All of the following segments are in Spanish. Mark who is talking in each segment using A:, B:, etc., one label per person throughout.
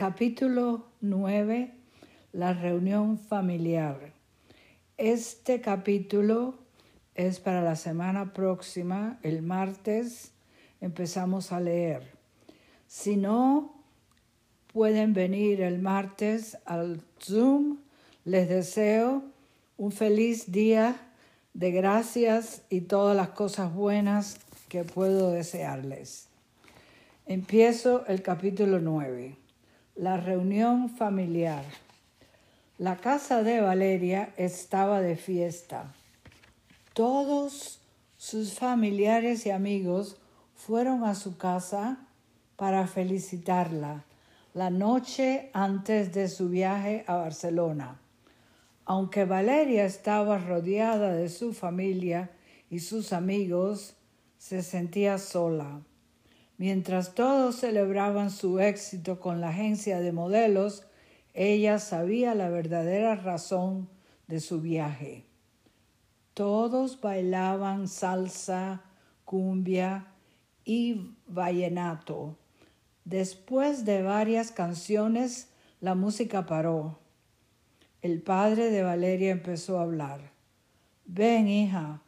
A: Capítulo 9. La reunión familiar. Este capítulo es para la semana próxima, el martes, empezamos a leer. Si no pueden venir el martes al Zoom, les deseo un feliz día de gracias y todas las cosas buenas que puedo desearles. Empiezo el capítulo 9. La reunión familiar. La casa de Valeria estaba de fiesta. Todos sus familiares y amigos fueron a su casa para felicitarla la noche antes de su viaje a Barcelona. Aunque Valeria estaba rodeada de su familia y sus amigos, se sentía sola. Mientras todos celebraban su éxito con la agencia de modelos, ella sabía la verdadera razón de su viaje. Todos bailaban salsa, cumbia y vallenato. Después de varias canciones, la música paró. El padre de Valeria empezó a hablar. Ven, hija,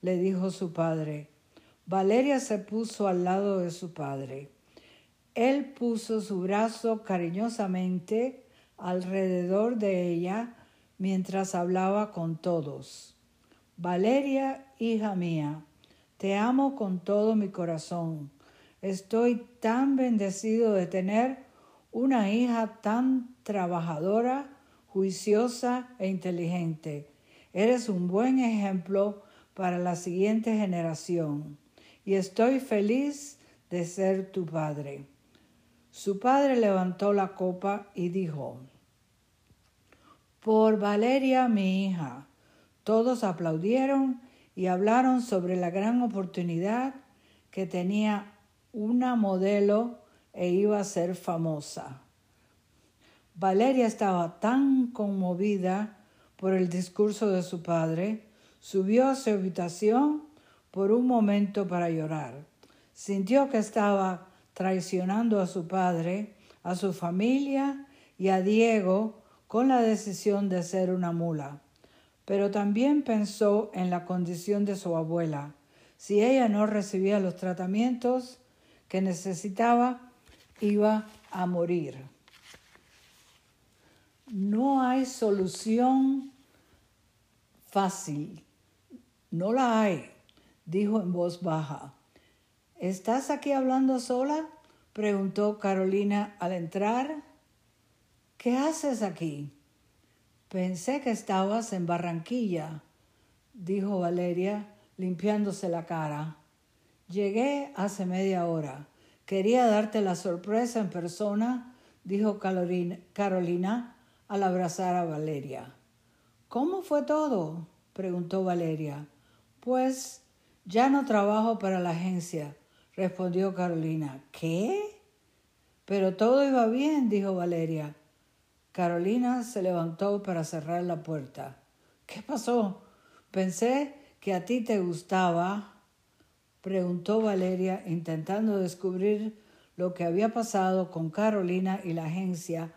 A: le dijo su padre Valeria se puso al lado de su padre. Él puso su brazo cariñosamente alrededor de ella mientras hablaba con todos. Valeria, hija mía, te amo con todo mi corazón. Estoy tan bendecido de tener una hija tan trabajadora, juiciosa e inteligente. Eres un buen ejemplo para la siguiente generación y estoy feliz de ser tu padre. Su padre levantó la copa y dijo, Por Valeria, mi hija. Todos aplaudieron y hablaron sobre la gran oportunidad que tenía una modelo e iba a ser famosa. Valeria estaba tan conmovida por el discurso de su padre, subió a su habitación por un momento para llorar. Sintió que estaba traicionando a su padre, a su familia y a Diego con la decisión de ser una mula. Pero también pensó en la condición de su abuela. Si ella no recibía los tratamientos que necesitaba, iba a morir. No hay solución fácil. No la hay dijo en voz baja. ¿Estás aquí hablando sola? preguntó Carolina al entrar. ¿Qué haces aquí? Pensé que estabas en Barranquilla, dijo Valeria, limpiándose la cara. Llegué hace media hora. Quería darte la sorpresa en persona, dijo Carolina al abrazar a Valeria. ¿Cómo fue todo? preguntó Valeria. Pues ya no trabajo para la agencia, respondió Carolina. ¿Qué? Pero todo iba bien, dijo Valeria. Carolina se levantó para cerrar la puerta. ¿Qué pasó? Pensé que a ti te gustaba, preguntó Valeria, intentando descubrir lo que había pasado con Carolina y la agencia,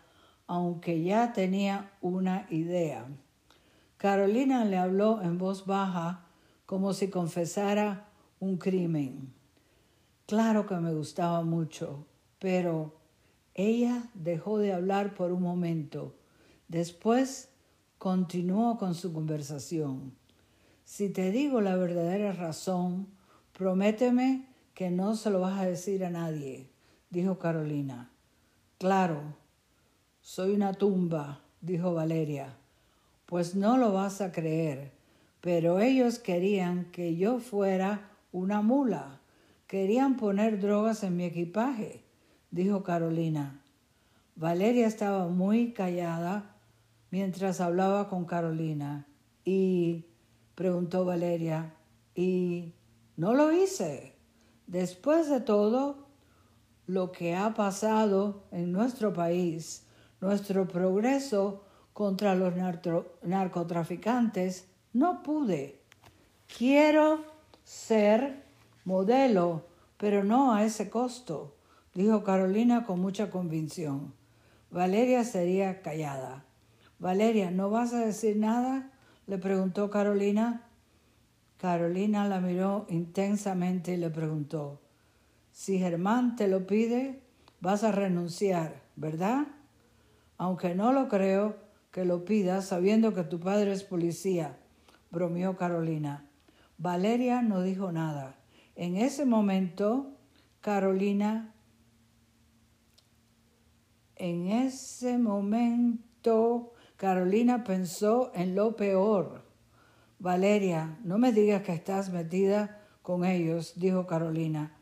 A: aunque ya tenía una idea. Carolina le habló en voz baja como si confesara un crimen. Claro que me gustaba mucho, pero ella dejó de hablar por un momento. Después continuó con su conversación. Si te digo la verdadera razón, prométeme que no se lo vas a decir a nadie, dijo Carolina. Claro, soy una tumba, dijo Valeria. Pues no lo vas a creer pero ellos querían que yo fuera una mula. Querían poner drogas en mi equipaje, dijo Carolina. Valeria estaba muy callada mientras hablaba con Carolina. Y preguntó Valeria, ¿y no lo hice? Después de todo lo que ha pasado en nuestro país, nuestro progreso contra los narcotraficantes no pude. Quiero ser modelo, pero no a ese costo, dijo Carolina con mucha convicción. Valeria sería callada. Valeria, ¿no vas a decir nada? le preguntó Carolina. Carolina la miró intensamente y le preguntó, si Germán te lo pide, vas a renunciar, ¿verdad? Aunque no lo creo que lo pidas sabiendo que tu padre es policía, bromeó Carolina. Valeria no dijo nada. En ese momento, Carolina, en ese momento, Carolina pensó en lo peor. Valeria, no me digas que estás metida con ellos, dijo Carolina.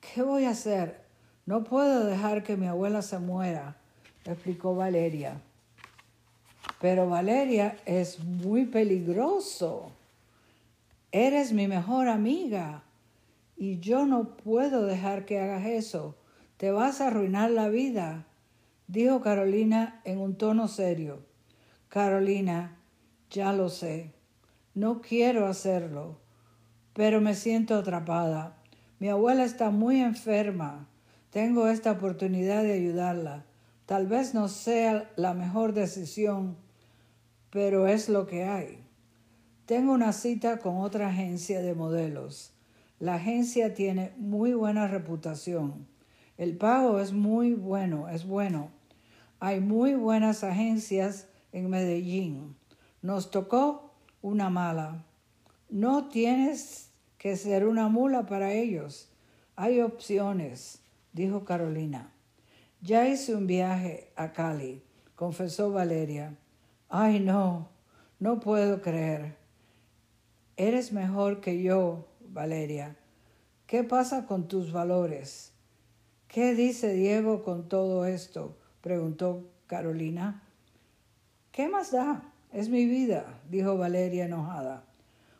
A: ¿Qué voy a hacer? No puedo dejar que mi abuela se muera, explicó Valeria. Pero Valeria es muy peligroso. Eres mi mejor amiga y yo no puedo dejar que hagas eso. Te vas a arruinar la vida, dijo Carolina en un tono serio. Carolina, ya lo sé. No quiero hacerlo, pero me siento atrapada. Mi abuela está muy enferma. Tengo esta oportunidad de ayudarla. Tal vez no sea la mejor decisión, pero es lo que hay. Tengo una cita con otra agencia de modelos. La agencia tiene muy buena reputación. El pago es muy bueno, es bueno. Hay muy buenas agencias en Medellín. Nos tocó una mala. No tienes que ser una mula para ellos. Hay opciones, dijo Carolina. Ya hice un viaje a Cali, confesó Valeria. Ay, no, no puedo creer. Eres mejor que yo, Valeria. ¿Qué pasa con tus valores? ¿Qué dice Diego con todo esto? preguntó Carolina. ¿Qué más da? Es mi vida, dijo Valeria enojada.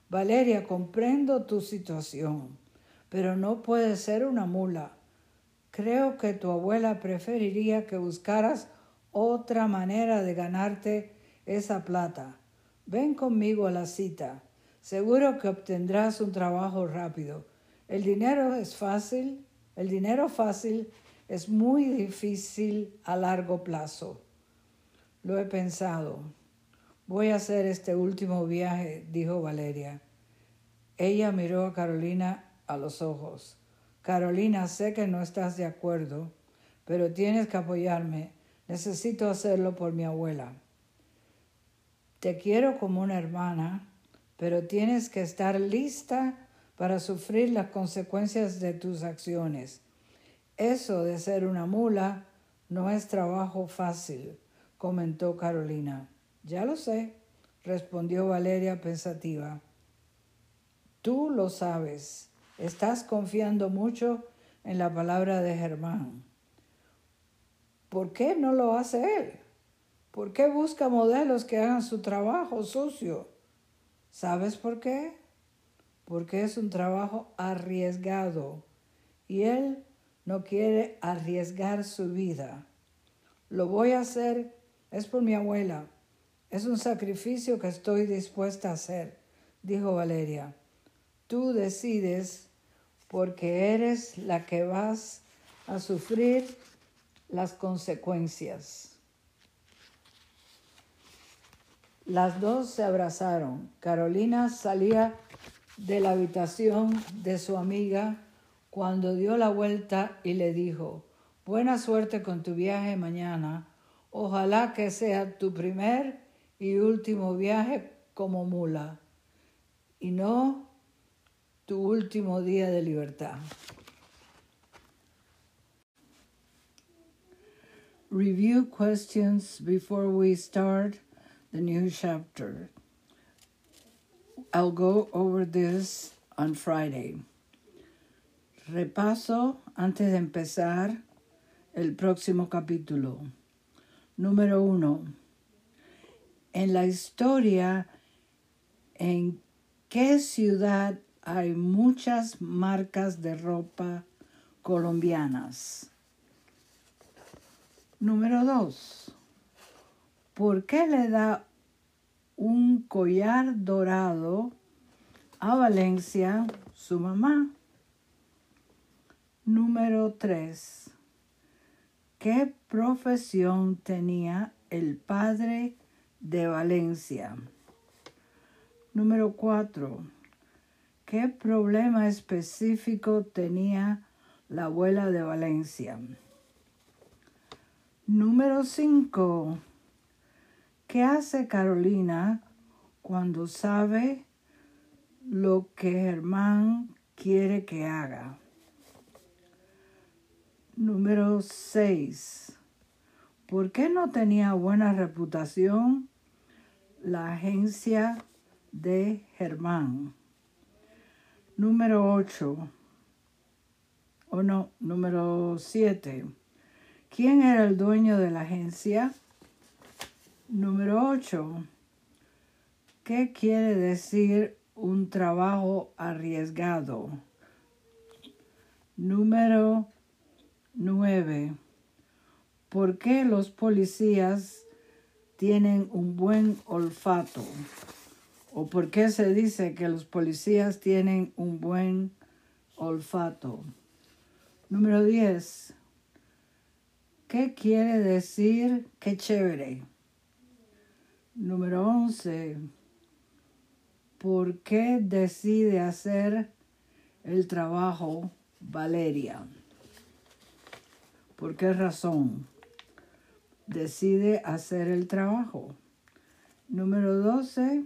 A: Valeria, comprendo tu situación, pero no puedes ser una mula. Creo que tu abuela preferiría que buscaras otra manera de ganarte esa plata. Ven conmigo a la cita. Seguro que obtendrás un trabajo rápido. El dinero es fácil. El dinero fácil es muy difícil a largo plazo. Lo he pensado. Voy a hacer este último viaje, dijo Valeria. Ella miró a Carolina a los ojos. Carolina, sé que no estás de acuerdo, pero tienes que apoyarme. Necesito hacerlo por mi abuela. Te quiero como una hermana, pero tienes que estar lista para sufrir las consecuencias de tus acciones. Eso de ser una mula no es trabajo fácil, comentó Carolina. Ya lo sé, respondió Valeria pensativa. Tú lo sabes, estás confiando mucho en la palabra de Germán. ¿Por qué no lo hace él? ¿Por qué busca modelos que hagan su trabajo sucio? ¿Sabes por qué? Porque es un trabajo arriesgado y él no quiere arriesgar su vida. Lo voy a hacer, es por mi abuela, es un sacrificio que estoy dispuesta a hacer, dijo Valeria. Tú decides porque eres la que vas a sufrir las consecuencias. Las dos se abrazaron. Carolina salía de la habitación de su amiga cuando dio la vuelta y le dijo, buena suerte con tu viaje mañana. Ojalá que sea tu primer y último viaje como mula y no tu último día de libertad. Review questions before we start the new chapter. I'll go over this on Friday. Repaso antes de empezar el próximo capítulo. Número uno en la historia en qué ciudad hay muchas marcas de ropa colombianas. Número dos, ¿por qué le da un collar dorado a Valencia su mamá? Número tres, ¿Qué profesión tenía el padre de Valencia? Número cuatro. ¿Qué problema específico tenía la abuela de Valencia? Número cinco. ¿Qué hace Carolina cuando sabe lo que Germán quiere que haga? Número 6. ¿Por qué no tenía buena reputación la agencia de Germán? Número 8. O no, número 7. ¿Quién era el dueño de la agencia? Número 8. ¿Qué quiere decir un trabajo arriesgado? Número 9. ¿Por qué los policías tienen un buen olfato? ¿O por qué se dice que los policías tienen un buen olfato? Número 10. ¿Qué quiere decir qué chévere? Número 11. ¿Por qué decide hacer el trabajo Valeria? ¿Por qué razón decide hacer el trabajo? Número 12.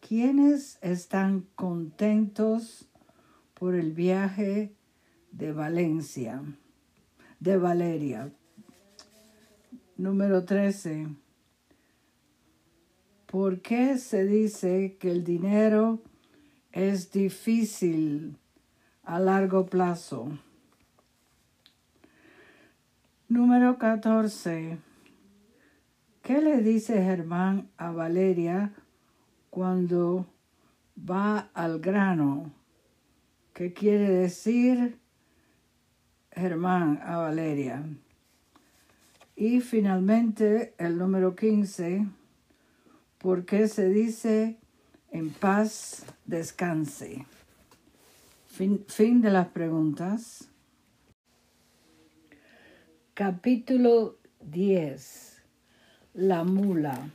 A: ¿Quiénes están contentos por el viaje de Valencia? De Valeria. Número 13. ¿Por qué se dice que el dinero es difícil a largo plazo? Número 14. ¿Qué le dice Germán a Valeria cuando va al grano? ¿Qué quiere decir Germán a Valeria? Y finalmente el número 15. ¿Por qué se dice en paz descanse? Fin, fin de las preguntas. Capítulo 10. La mula.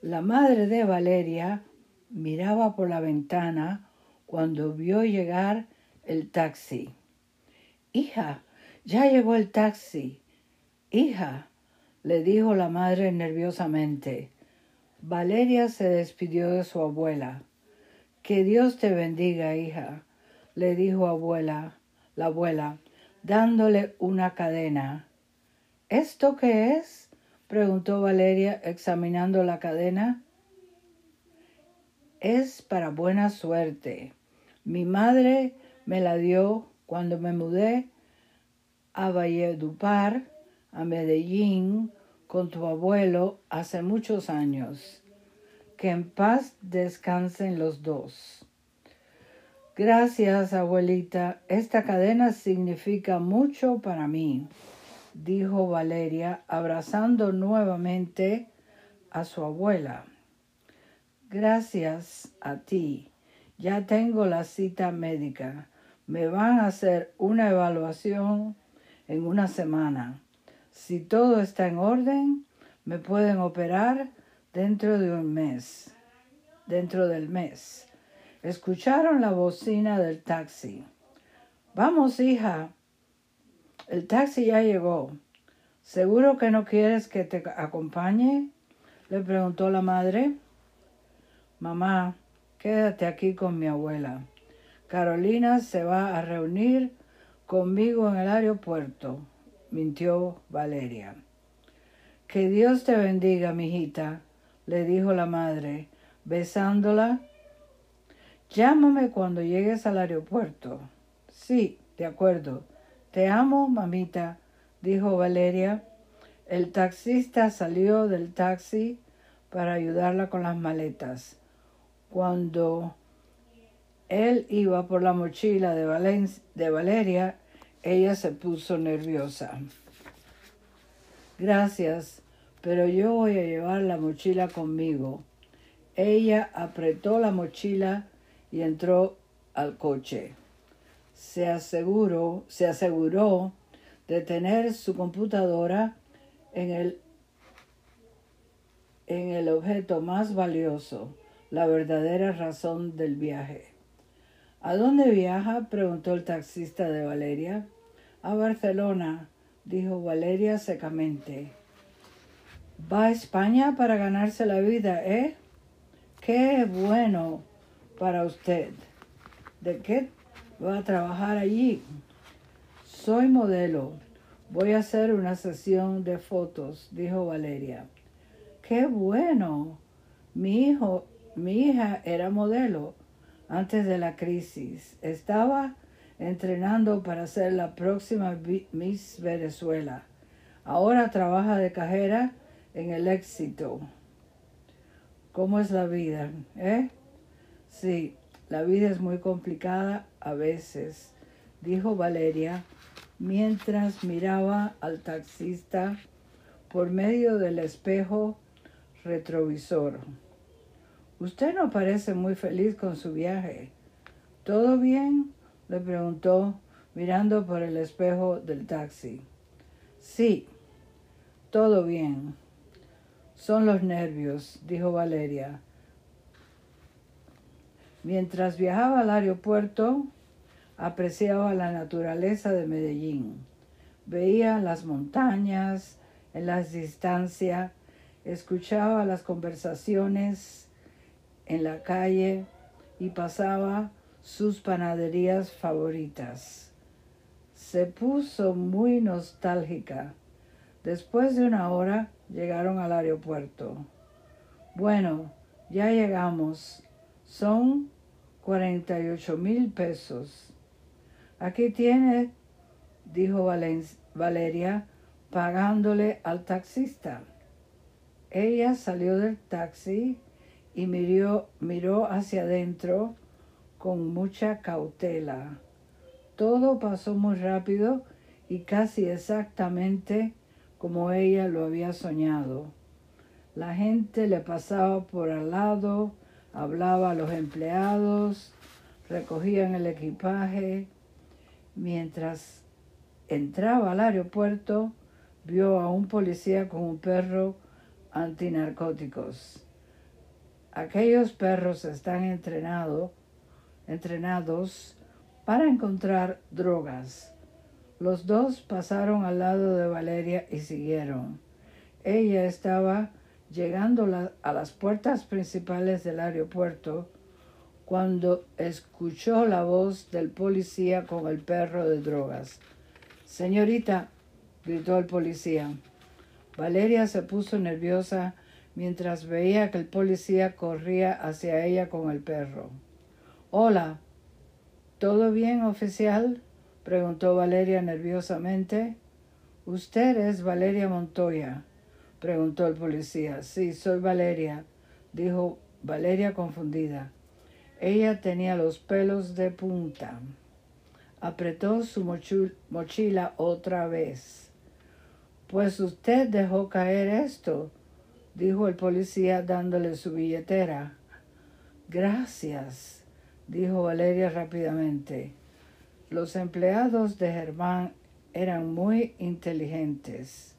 A: La madre de Valeria miraba por la ventana cuando vio llegar el taxi. Hija, ya llegó el taxi. Hija, le dijo la madre nerviosamente. Valeria se despidió de su abuela. Que Dios te bendiga, hija, le dijo abuela, la abuela dándole una cadena. ¿Esto qué es? preguntó Valeria examinando la cadena. Es para buena suerte. Mi madre me la dio cuando me mudé a Valledupar, a Medellín, con tu abuelo hace muchos años. Que en paz descansen los dos. Gracias, abuelita. Esta cadena significa mucho para mí, dijo Valeria, abrazando nuevamente a su abuela. Gracias a ti. Ya tengo la cita médica. Me van a hacer una evaluación en una semana. Si todo está en orden, me pueden operar dentro de un mes. Dentro del mes. Escucharon la bocina del taxi. Vamos, hija. El taxi ya llegó. ¿Seguro que no quieres que te acompañe? le preguntó la madre. Mamá, quédate aquí con mi abuela. Carolina se va a reunir conmigo en el aeropuerto, mintió Valeria. Que Dios te bendiga, mijita, le dijo la madre, besándola Llámame cuando llegues al aeropuerto. Sí, de acuerdo. Te amo, mamita, dijo Valeria. El taxista salió del taxi para ayudarla con las maletas. Cuando él iba por la mochila de, de Valeria, ella se puso nerviosa. Gracias, pero yo voy a llevar la mochila conmigo. Ella apretó la mochila y entró al coche. Se aseguró, se aseguró de tener su computadora en el, en el objeto más valioso, la verdadera razón del viaje. ¿A dónde viaja? preguntó el taxista de Valeria. A Barcelona, dijo Valeria secamente. Va a España para ganarse la vida, ¿eh? Qué bueno para usted. ¿De qué va a trabajar allí? Soy modelo. Voy a hacer una sesión de fotos, dijo Valeria. Qué bueno. Mi hijo, mi hija era modelo antes de la crisis. Estaba entrenando para ser la próxima Miss Venezuela. Ahora trabaja de cajera en el éxito. ¿Cómo es la vida? ¿Eh? Sí, la vida es muy complicada a veces, dijo Valeria mientras miraba al taxista por medio del espejo retrovisor. Usted no parece muy feliz con su viaje. ¿Todo bien? Le preguntó mirando por el espejo del taxi. Sí, todo bien. Son los nervios, dijo Valeria. Mientras viajaba al aeropuerto, apreciaba la naturaleza de Medellín. Veía las montañas en la distancia, escuchaba las conversaciones en la calle y pasaba sus panaderías favoritas. Se puso muy nostálgica. Después de una hora llegaron al aeropuerto. Bueno, ya llegamos. Son 48 mil pesos. Aquí tiene, dijo Valeria, pagándole al taxista. Ella salió del taxi y miró, miró hacia adentro con mucha cautela. Todo pasó muy rápido y casi exactamente como ella lo había soñado. La gente le pasaba por al lado, hablaba a los empleados, recogían el equipaje. Mientras entraba al aeropuerto, vio a un policía con un perro antinarcóticos. Aquellos perros están entrenados para encontrar drogas. Los dos pasaron al lado de Valeria y siguieron. Ella estaba llegando a las puertas principales del aeropuerto cuando escuchó la voz del policía con el perro de drogas. Señorita, gritó el policía. Valeria se puso nerviosa mientras veía que el policía corría hacia ella con el perro. Hola, ¿todo bien, oficial? preguntó Valeria nerviosamente. ¿Usted es Valeria Montoya? preguntó el policía. Sí, soy Valeria, dijo Valeria confundida. Ella tenía los pelos de punta. Apretó su mochila otra vez. Pues usted dejó caer esto, dijo el policía dándole su billetera. Gracias, dijo Valeria rápidamente. Los empleados de Germán eran muy inteligentes.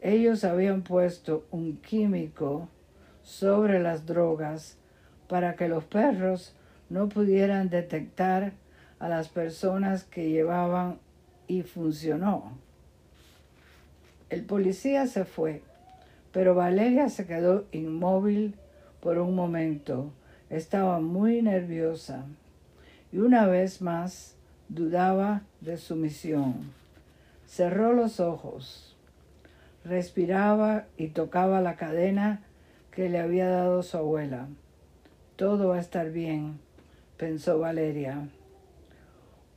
A: Ellos habían puesto un químico sobre las drogas para que los perros no pudieran detectar a las personas que llevaban y funcionó. El policía se fue, pero Valeria se quedó inmóvil por un momento. Estaba muy nerviosa y una vez más dudaba de su misión. Cerró los ojos, respiraba y tocaba la cadena que le había dado su abuela. Todo va a estar bien, pensó Valeria.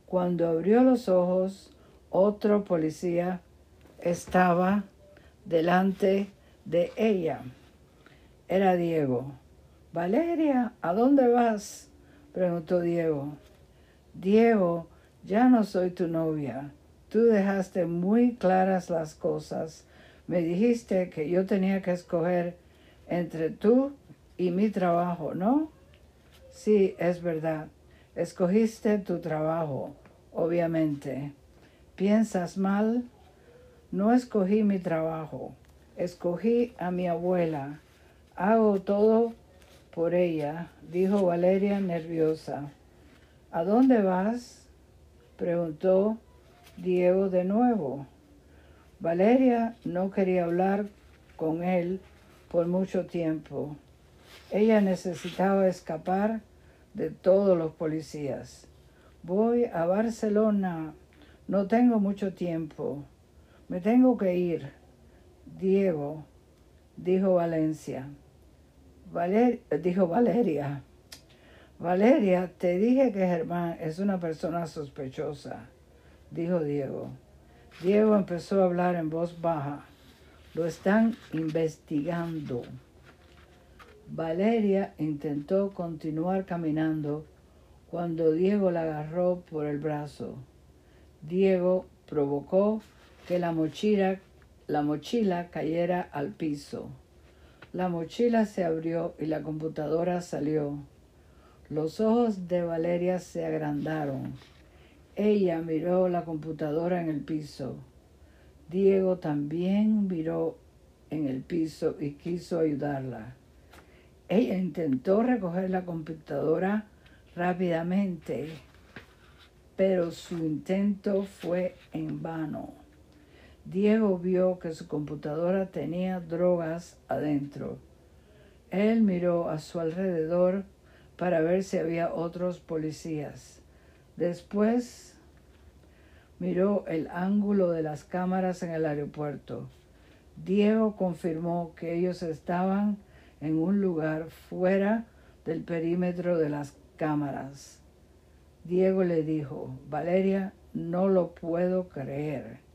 A: Cuando abrió los ojos, otro policía estaba delante de ella. Era Diego. Valeria, ¿a dónde vas? preguntó Diego. Diego, ya no soy tu novia. Tú dejaste muy claras las cosas. Me dijiste que yo tenía que escoger entre tú y mi trabajo, ¿no? Sí, es verdad. Escogiste tu trabajo, obviamente. ¿Piensas mal? No escogí mi trabajo, escogí a mi abuela. Hago todo por ella, dijo Valeria nerviosa. ¿A dónde vas? preguntó Diego de nuevo. Valeria no quería hablar con él por mucho tiempo. Ella necesitaba escapar de todos los policías. Voy a Barcelona. No tengo mucho tiempo. Me tengo que ir. Diego, dijo Valencia. Dijo Valeria. Valeria, te dije que Germán es una persona sospechosa, dijo Diego. Diego empezó a hablar en voz baja. Lo están investigando. Valeria intentó continuar caminando cuando Diego la agarró por el brazo. Diego provocó que la mochila, la mochila cayera al piso. La mochila se abrió y la computadora salió. Los ojos de Valeria se agrandaron. Ella miró la computadora en el piso. Diego también miró en el piso y quiso ayudarla. Ella intentó recoger la computadora rápidamente, pero su intento fue en vano. Diego vio que su computadora tenía drogas adentro. Él miró a su alrededor para ver si había otros policías. Después miró el ángulo de las cámaras en el aeropuerto. Diego confirmó que ellos estaban en un lugar fuera del perímetro de las cámaras. Diego le dijo, Valeria, no lo puedo creer.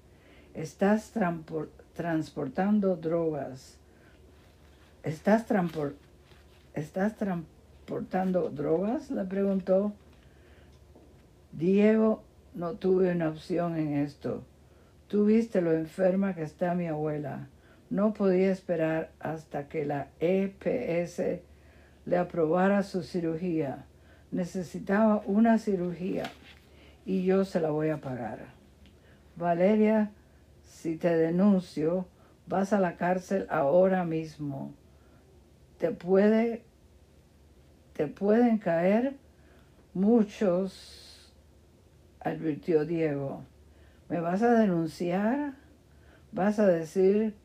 A: Estás transportando drogas. ¿Estás, ¿Estás transportando drogas? le preguntó. Diego, no tuve una opción en esto. Tú viste lo enferma que está mi abuela. No podía esperar hasta que la EPS le aprobara su cirugía. Necesitaba una cirugía y yo se la voy a pagar. Valeria, si te denuncio, vas a la cárcel ahora mismo. Te puede te pueden caer muchos, advirtió Diego. ¿Me vas a denunciar? ¿Vas a decir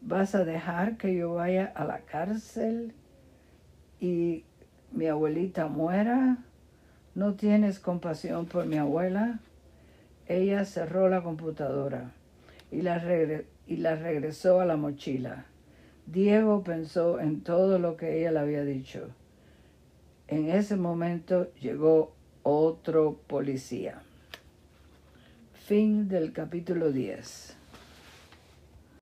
A: ¿Vas a dejar que yo vaya a la cárcel y mi abuelita muera? ¿No tienes compasión por mi abuela? Ella cerró la computadora y la, y la regresó a la mochila. Diego pensó en todo lo que ella le había dicho. En ese momento llegó otro policía. Fin del capítulo 10.